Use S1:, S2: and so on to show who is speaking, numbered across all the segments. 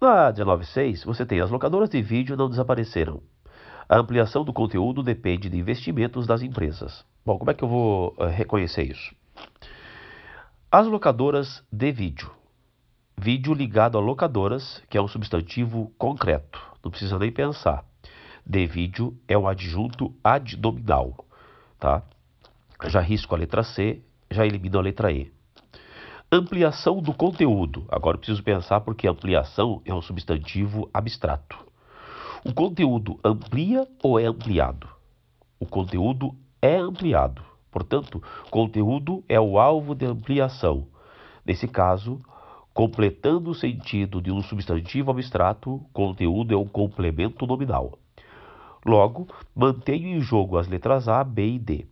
S1: Na 19.6, você tem as locadoras de vídeo não desapareceram. A ampliação do conteúdo depende de investimentos das empresas. Bom, como é que eu vou uh, reconhecer isso? As locadoras de vídeo. Vídeo ligado a locadoras, que é um substantivo concreto. Não precisa nem pensar. De vídeo é um adjunto adnominal, tá? Já risco a letra C, já elimino a letra E. Ampliação do conteúdo. Agora eu preciso pensar porque ampliação é um substantivo abstrato. O conteúdo amplia ou é ampliado? O conteúdo é ampliado. Portanto, conteúdo é o alvo de ampliação. Nesse caso, completando o sentido de um substantivo abstrato, conteúdo é um complemento nominal. Logo, mantenho em jogo as letras A, B e D.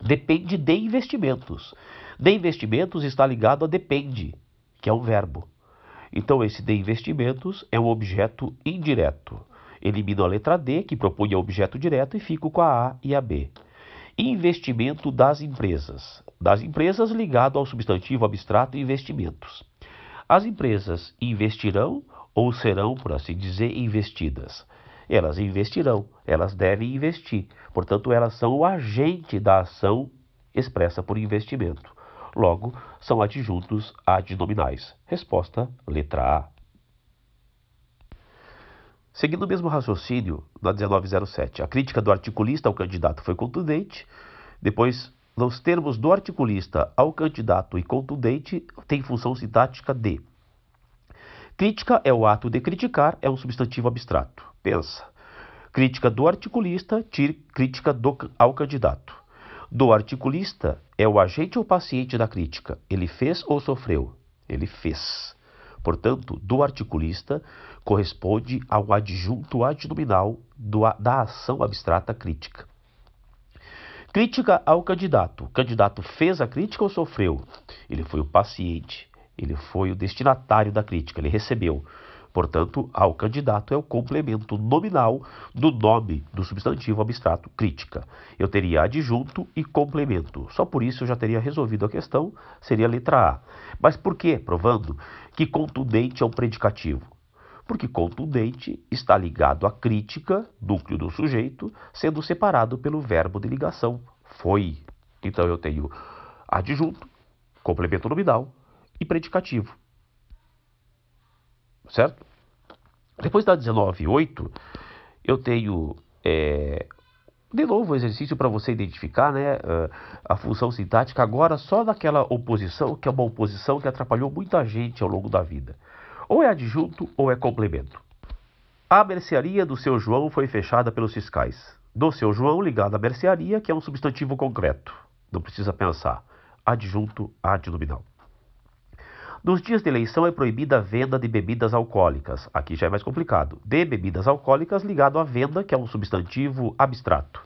S1: Depende de investimentos. De investimentos está ligado a depende, que é um verbo. Então, esse de investimentos é um objeto indireto. Elimino a letra D, que propunha objeto direto, e fico com a A e a B. Investimento das empresas. Das empresas ligado ao substantivo abstrato investimentos. As empresas investirão ou serão, por assim dizer, investidas. Elas investirão, elas devem investir. Portanto, elas são o agente da ação expressa por investimento. Logo, são adjuntos adnominais. Resposta: letra A. Seguindo o mesmo raciocínio, na 1907, a crítica do articulista ao candidato foi contundente. Depois, nos termos do articulista ao candidato e contundente, tem função sintática de. Crítica é o ato de criticar, é um substantivo abstrato. Pensa. Crítica do articulista, crítica do, ao candidato. Do articulista é o agente ou paciente da crítica. Ele fez ou sofreu? Ele fez. Portanto, do articulista corresponde ao adjunto adnominal do, da ação abstrata crítica. Crítica ao candidato. O candidato fez a crítica ou sofreu? Ele foi o paciente, ele foi o destinatário da crítica, ele recebeu. Portanto, ao candidato é o complemento nominal do nome do substantivo abstrato crítica. Eu teria adjunto e complemento. Só por isso eu já teria resolvido a questão, seria a letra A. Mas por que? Provando que contundente é um predicativo. Porque contundente está ligado à crítica, núcleo do sujeito, sendo separado pelo verbo de ligação, foi. Então eu tenho adjunto, complemento nominal e predicativo certo? Depois da 19.8, eu tenho é, de novo o exercício para você identificar né, a função sintática agora só naquela oposição, que é uma oposição que atrapalhou muita gente ao longo da vida. Ou é adjunto ou é complemento. A mercearia do seu João foi fechada pelos fiscais. Do seu João ligado à mercearia, que é um substantivo concreto. Não precisa pensar. Adjunto adnominal. Nos dias de eleição é proibida a venda de bebidas alcoólicas. Aqui já é mais complicado. De bebidas alcoólicas ligado à venda, que é um substantivo abstrato.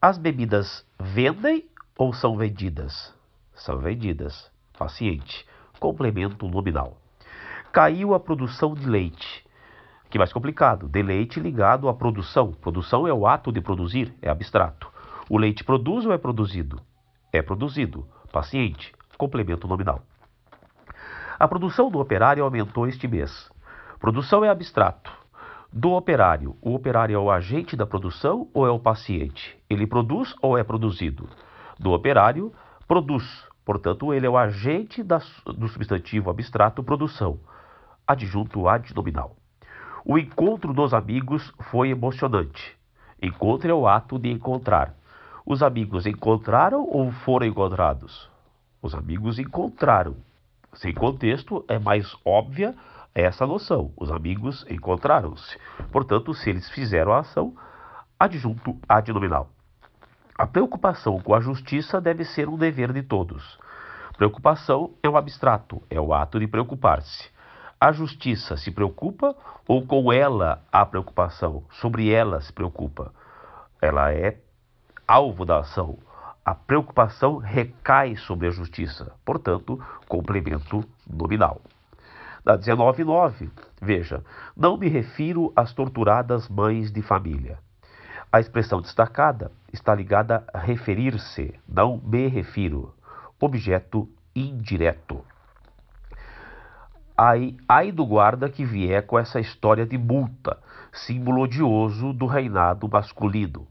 S1: As bebidas vendem ou são vendidas? São vendidas. Paciente. Complemento nominal. Caiu a produção de leite. Que mais complicado. De leite ligado à produção. Produção é o ato de produzir, é abstrato. O leite produz ou é produzido? É produzido. Paciente. Complemento nominal. A produção do operário aumentou este mês. Produção é abstrato. Do operário, o operário é o agente da produção ou é o paciente? Ele produz ou é produzido? Do operário, produz. Portanto, ele é o agente da, do substantivo abstrato produção. Adjunto adnominal. O encontro dos amigos foi emocionante. Encontro é o ato de encontrar. Os amigos encontraram ou foram encontrados? Os amigos encontraram. Sem contexto, é mais óbvia essa noção. Os amigos encontraram-se. Portanto, se eles fizeram a ação, adjunto adnominal. A preocupação com a justiça deve ser um dever de todos. Preocupação é um abstrato, é o ato de preocupar-se. A justiça se preocupa ou com ela há preocupação? Sobre ela se preocupa. Ela é alvo da ação a preocupação recai sobre a justiça, portanto, complemento nominal. Na 19.9, veja, não me refiro às torturadas mães de família. A expressão destacada está ligada a referir-se, não me refiro. Objeto indireto. Aí, aí do guarda que vier com essa história de multa, símbolo odioso do reinado masculino.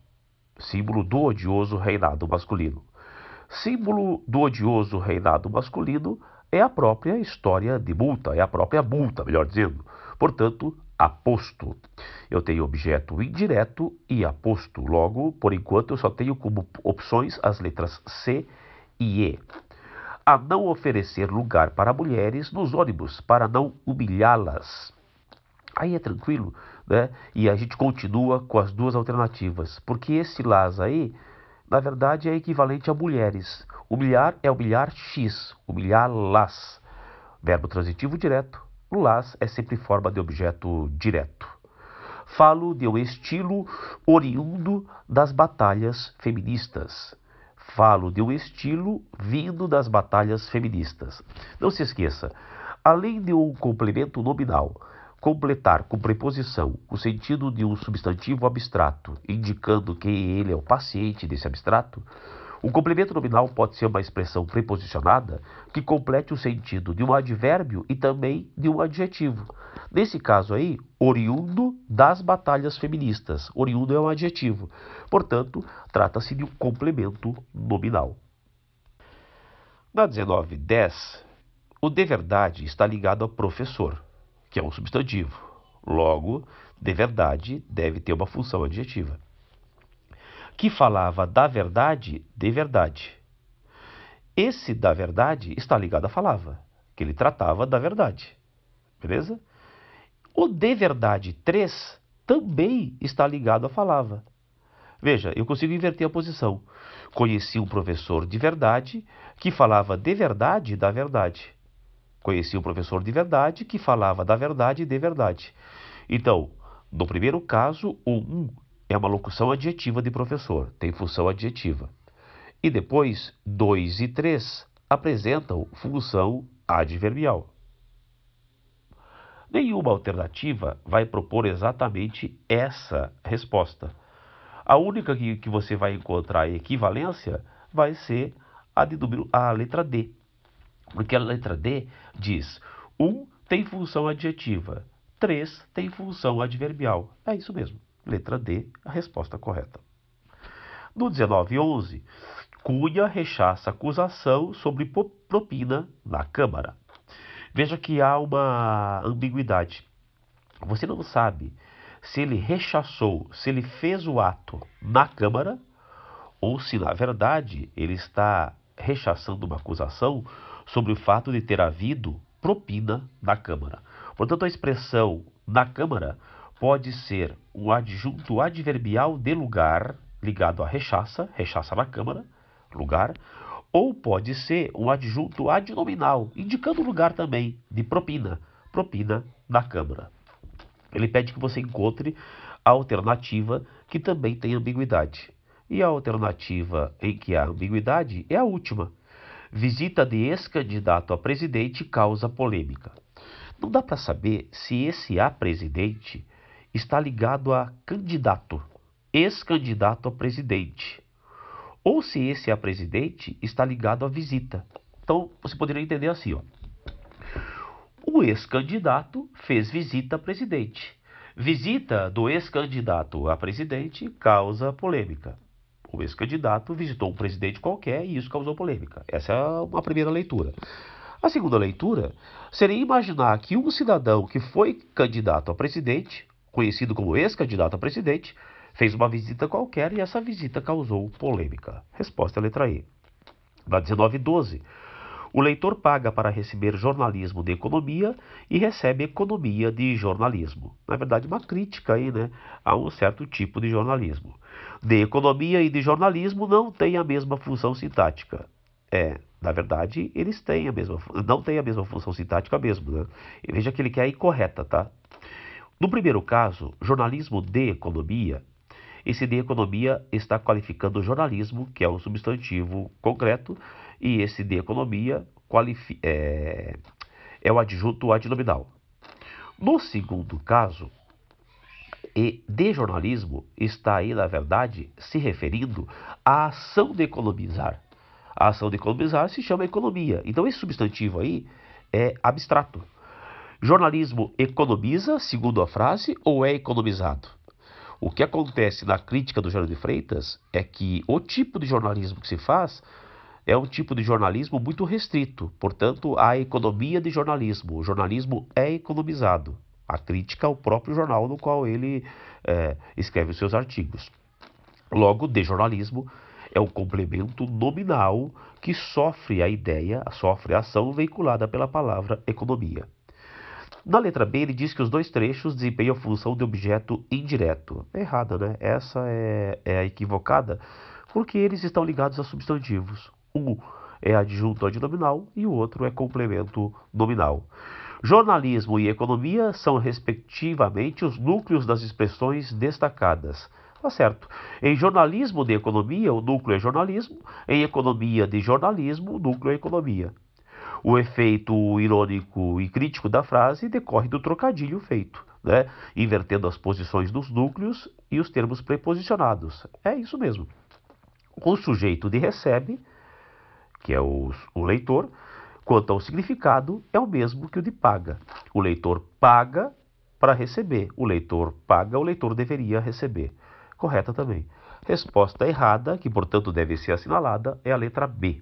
S1: Símbolo do odioso reinado masculino. Símbolo do odioso reinado masculino é a própria história de multa, é a própria multa, melhor dizendo. Portanto, aposto. Eu tenho objeto indireto e aposto. Logo, por enquanto, eu só tenho como opções as letras C e E. A não oferecer lugar para mulheres nos ônibus, para não humilhá-las. Aí é tranquilo, né? E a gente continua com as duas alternativas, porque esse las aí, na verdade, é equivalente a mulheres. Humilhar é humilhar X, humilhá-las. Verbo transitivo direto, o las é sempre forma de objeto direto. Falo de um estilo oriundo das batalhas feministas. Falo de um estilo vindo das batalhas feministas. Não se esqueça, além de um complemento nominal, completar com preposição o sentido de um substantivo abstrato, indicando que ele é o paciente desse abstrato, o complemento nominal pode ser uma expressão preposicionada que complete o sentido de um advérbio e também de um adjetivo. Nesse caso aí, oriundo das batalhas feministas. Oriundo é um adjetivo. Portanto, trata-se de um complemento nominal. Na 1910, o de verdade está ligado ao professor, que é um substantivo. Logo, de verdade deve ter uma função adjetiva que falava da verdade de verdade. Esse da verdade está ligado à falava, que ele tratava da verdade. Beleza? O de verdade 3 também está ligado à falava. Veja, eu consigo inverter a posição. Conheci um professor de verdade que falava de verdade da verdade. Conheci um professor de verdade que falava da verdade de verdade. Então, no primeiro caso, o 1 é uma locução adjetiva de professor, tem função adjetiva. E depois, 2 e 3 apresentam função adverbial. Nenhuma alternativa vai propor exatamente essa resposta. A única que, que você vai encontrar equivalência vai ser a, de a letra D. Porque a letra D diz: 1 um tem função adjetiva, 3 tem função adverbial. É isso mesmo. Letra D, a resposta correta. No 1911, Cunha rechaça acusação sobre propina na Câmara. Veja que há uma ambiguidade. Você não sabe se ele rechaçou, se ele fez o ato na Câmara ou se, na verdade, ele está rechaçando uma acusação sobre o fato de ter havido propina na Câmara. Portanto, a expressão na Câmara pode ser um adjunto adverbial de lugar ligado a rechaça, rechaça na Câmara, lugar, ou pode ser um adjunto adnominal, indicando lugar também, de propina, propina na Câmara. Ele pede que você encontre a alternativa que também tem ambiguidade. E a alternativa em que há ambiguidade é a última. Visita de ex-candidato a presidente causa polêmica. Não dá para saber se esse a presidente está ligado a candidato, ex-candidato a presidente. Ou se esse a presidente, está ligado à visita. Então, você poderia entender assim, ó. O ex-candidato fez visita a presidente. Visita do ex-candidato a presidente causa polêmica. O ex-candidato visitou um presidente qualquer e isso causou polêmica. Essa é uma primeira leitura. A segunda leitura seria imaginar que um cidadão que foi candidato a presidente conhecido como ex-candidato a presidente, fez uma visita qualquer e essa visita causou polêmica. Resposta letra E. Na 1912, o leitor paga para receber jornalismo de economia e recebe economia de jornalismo. Na verdade, uma crítica aí, né, a um certo tipo de jornalismo. De economia e de jornalismo não tem a mesma função sintática. É, na verdade, eles têm a mesma, não têm a mesma função sintática mesmo, né? Veja que ele quer a incorreta, tá? No primeiro caso, jornalismo de economia, esse de economia está qualificando o jornalismo, que é um substantivo concreto, e esse de economia é, é o adjunto adnominal. No segundo caso, e de jornalismo está aí, na verdade, se referindo à ação de economizar. A ação de economizar se chama economia. Então, esse substantivo aí é abstrato. Jornalismo economiza, segundo a frase, ou é economizado? O que acontece na crítica do Geraldo de Freitas é que o tipo de jornalismo que se faz é um tipo de jornalismo muito restrito, portanto, há economia de jornalismo. O jornalismo é economizado. A crítica ao próprio jornal no qual ele é, escreve os seus artigos. Logo, de jornalismo é um complemento nominal que sofre a ideia, sofre a ação veiculada pela palavra economia. Na letra B, ele diz que os dois trechos desempenham a função de objeto indireto. É errada, né? Essa é, é a equivocada, porque eles estão ligados a substantivos. Um é adjunto adnominal e o outro é complemento nominal. Jornalismo e economia são, respectivamente, os núcleos das expressões destacadas. Tá certo. Em jornalismo de economia, o núcleo é jornalismo. Em economia de jornalismo, o núcleo é economia. O efeito irônico e crítico da frase decorre do trocadilho feito, né? invertendo as posições dos núcleos e os termos preposicionados. É isso mesmo. O sujeito de recebe, que é o, o leitor, quanto ao significado, é o mesmo que o de paga. O leitor paga para receber. O leitor paga, o leitor deveria receber. Correta também. Resposta errada, que portanto deve ser assinalada, é a letra B.